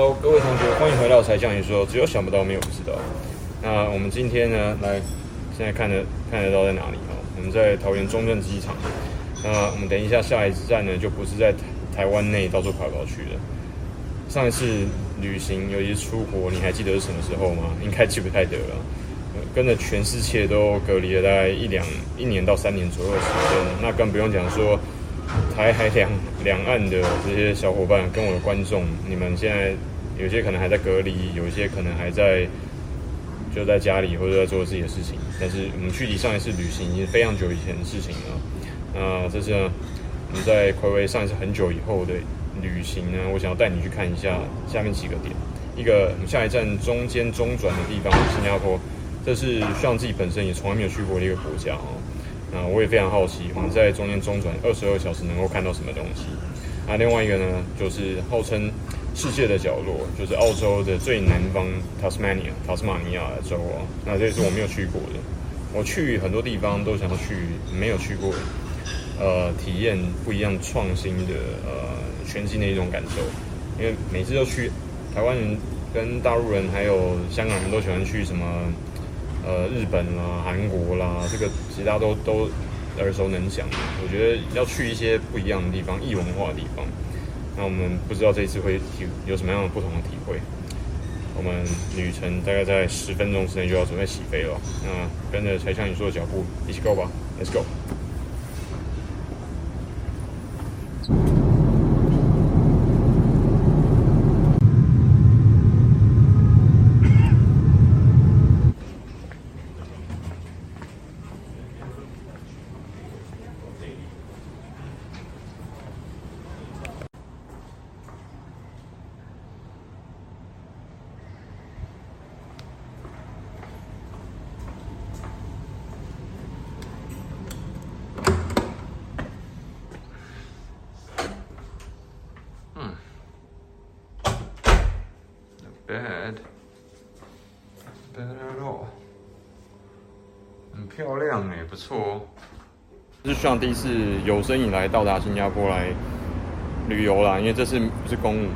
Hello，各位同学，欢迎回到柴 Sean 你说，只有想不到，没有不知道。那我们今天呢，来，现在看得看得到在哪里哦？我们在桃园中正机场。那我们等一下下一站呢，就不是在台湾内到处跑跑去的。上一次旅行，尤其是出国，你还记得是什么时候吗？应该记不太得了。跟着全世界都隔离了大概一两一年到三年左右的时间，那更不用讲说。台海两两岸的这些小伙伴跟我的观众，你们现在有些可能还在隔离，有些可能还在就在家里或者在做自己的事情。但是我们距离上一次旅行已经非常久以前的事情了。那这次呢，我们在睽违上一次很久以后的旅行呢，我想要带你去看一下下面几个点。一个我们下一站中间中转的地方新加坡，这是像自己本身也从来没有去过的一个国家哦。那，我也非常好奇，我们在中间中转二十二小时能够看到什么东西？那另外一个呢，就是号称世界的角落，就是澳洲的最南方，Tasmania，塔斯马尼亚州啊。那这也是我没有去过的。我去很多地方都想要去，没有去过，呃，体验不一样创新的呃全新的一种感受。因为每次都去，台湾人跟大陆人还有香港人都喜欢去什么？呃，日本啦、韩国啦，这个其他都都耳熟能详。我觉得要去一些不一样的地方，异文化的地方。那我们不知道这一次会有有什么样的不同的体会。我们旅程大概在十分钟之内就要准备起飞了。那跟着柴 Sean 你说的脚步一起 go 吧，Let's go。很漂亮哎，不错哦。这是 Sean 第一次有生以来到达新加坡来旅游啦，因为这是不是公务。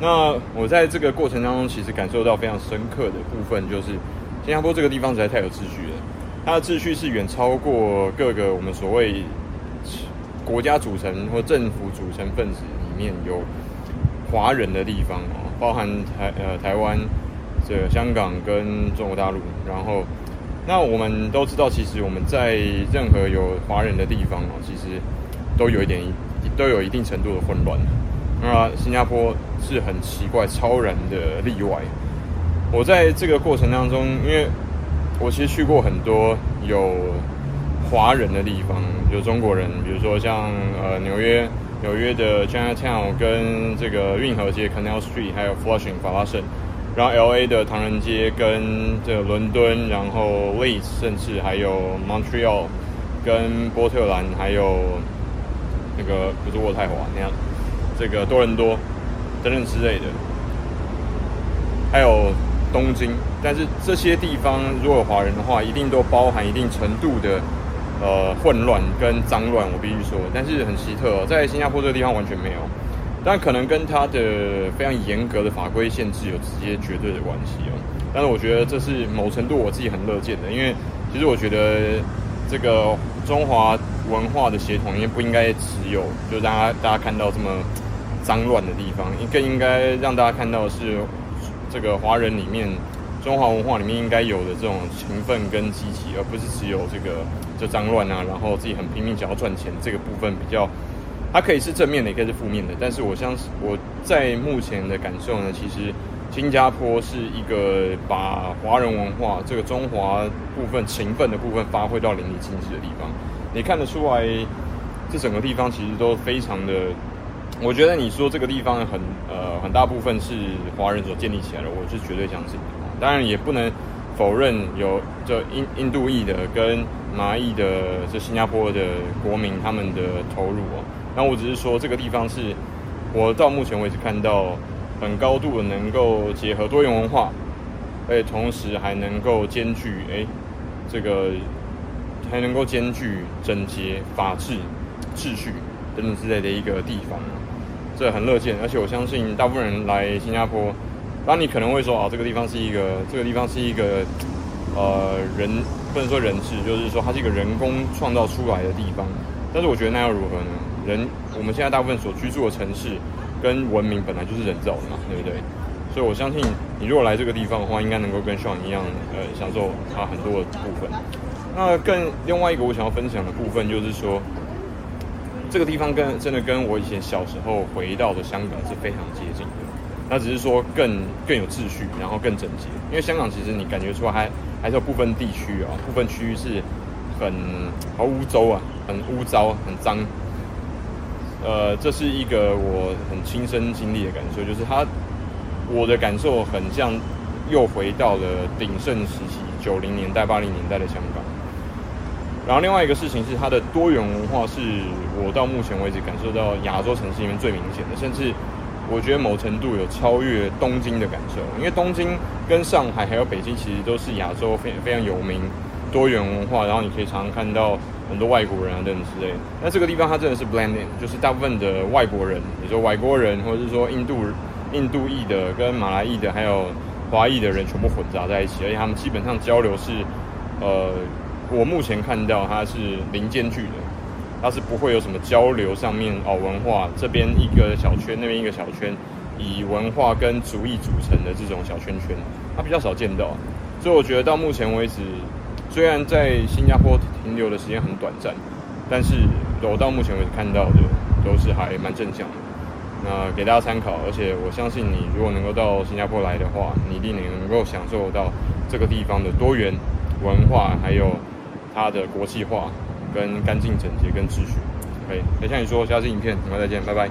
那我在这个过程当中，其实感受到非常深刻的部分，就是新加坡这个地方实在太有秩序了。它的秩序是远超过各个我们所谓国家组成或政府组成分子里面有华人的地方哦。包含台呃台湾、这香港跟中国大陆，然后那我们都知道，其实我们在任何有华人的地方哦，其实都有一点都有一定程度的混乱。那新加坡是很奇怪、超然的例外。我在这个过程当中，因为我其实去过很多有华人的地方，有中国人，比如说像呃纽约。纽约的 Chinatown 跟这个运河街 Canal Street，还有 Flushing 法拉盛，然后 LA 的唐人街跟这个伦敦，然后 Leeds，甚至还有 Montreal 跟波特兰，还有那个不是渥太华那样，这个多伦多等等之类的，还有东京。但是这些地方如果有华人的话，一定都包含一定程度的。呃，混乱跟脏乱，我必须说，但是很奇特哦，在新加坡这个地方完全没有，但可能跟它的非常严格的法规限制有直接绝对的关系哦。但是我觉得这是某程度我自己很乐见的，因为其实我觉得这个中华文化的协同，应不应该只有就大家大家看到这么脏乱的地方，更应该让大家看到的是这个华人里面。中华文化里面应该有的这种勤奋跟积极，而不是只有这个就脏乱啊，然后自己很拼命想要赚钱这个部分比较，它可以是正面的，也可以是负面的。但是我相信我在目前的感受呢，其实新加坡是一个把华人文化这个中华部分勤奋的部分发挥到淋漓尽致的地方。你看得出来，这整个地方其实都非常的，我觉得你说这个地方很呃很大部分是华人所建立起来的，我是绝对相信的。当然也不能否认有这印印度裔的跟马裔的这新加坡的国民他们的投入哦。那我只是说这个地方是我到目前为止看到很高度的能够结合多元文化，而且同时还能够兼具哎这个还能够兼具整洁、法治、秩序等等之类的一个地方。这很乐见，而且我相信大部分人来新加坡，当你可能会说啊，这个地方是一个，这个地方是一个，呃，人不能说人治，就是说它是一个人工创造出来的地方。但是我觉得那又如何呢？人我们现在大部分所居住的城市跟文明本来就是人造的嘛，对不对？所以我相信你如果来这个地方的话，应该能够跟 Sean 一样，呃，享受它很多的部分。那更另外一个我想要分享的部分就是说，这个地方跟真的跟我以前小时候回到的香港是非常接近的。那只是说更更有秩序，然后更整洁。因为香港其实你感觉出来还还是有部分地区啊，部分区域是很好污糟啊，很污糟、很脏。呃，这是一个我很亲身经历的感受，就是它我的感受很像又回到了鼎盛时期，九零年代、八零年代的香港。然后另外一个事情是，它的多元文化是我到目前为止感受到亚洲城市里面最明显的，甚至我觉得某程度有超越东京的感受。因为东京跟上海还有北京其实都是亚洲非非常有名多元文化，然后你可以常常看到很多外国人啊等等之类。那这个地方它真的是 blending，就是大部分的外国人，比如说外国人或者是说印度印度裔的跟马来裔的还有华裔的人全部混杂在一起，而且他们基本上交流是呃。我目前看到它是零间距的，它是不会有什么交流上面哦，文化这边一个小圈，那边一个小圈，以文化跟族裔组成的这种小圈圈，它比较少见到。所以我觉得到目前为止，虽然在新加坡停留的时间很短暂，但是我到目前为止看到的都是还蛮正向的。那给大家参考，而且我相信你如果能够到新加坡来的话，你一定能够享受到这个地方的多元文化，还有。它的国际化、跟干净整洁、跟秩序，可以。等下你说，下次影片，我们再见，拜拜。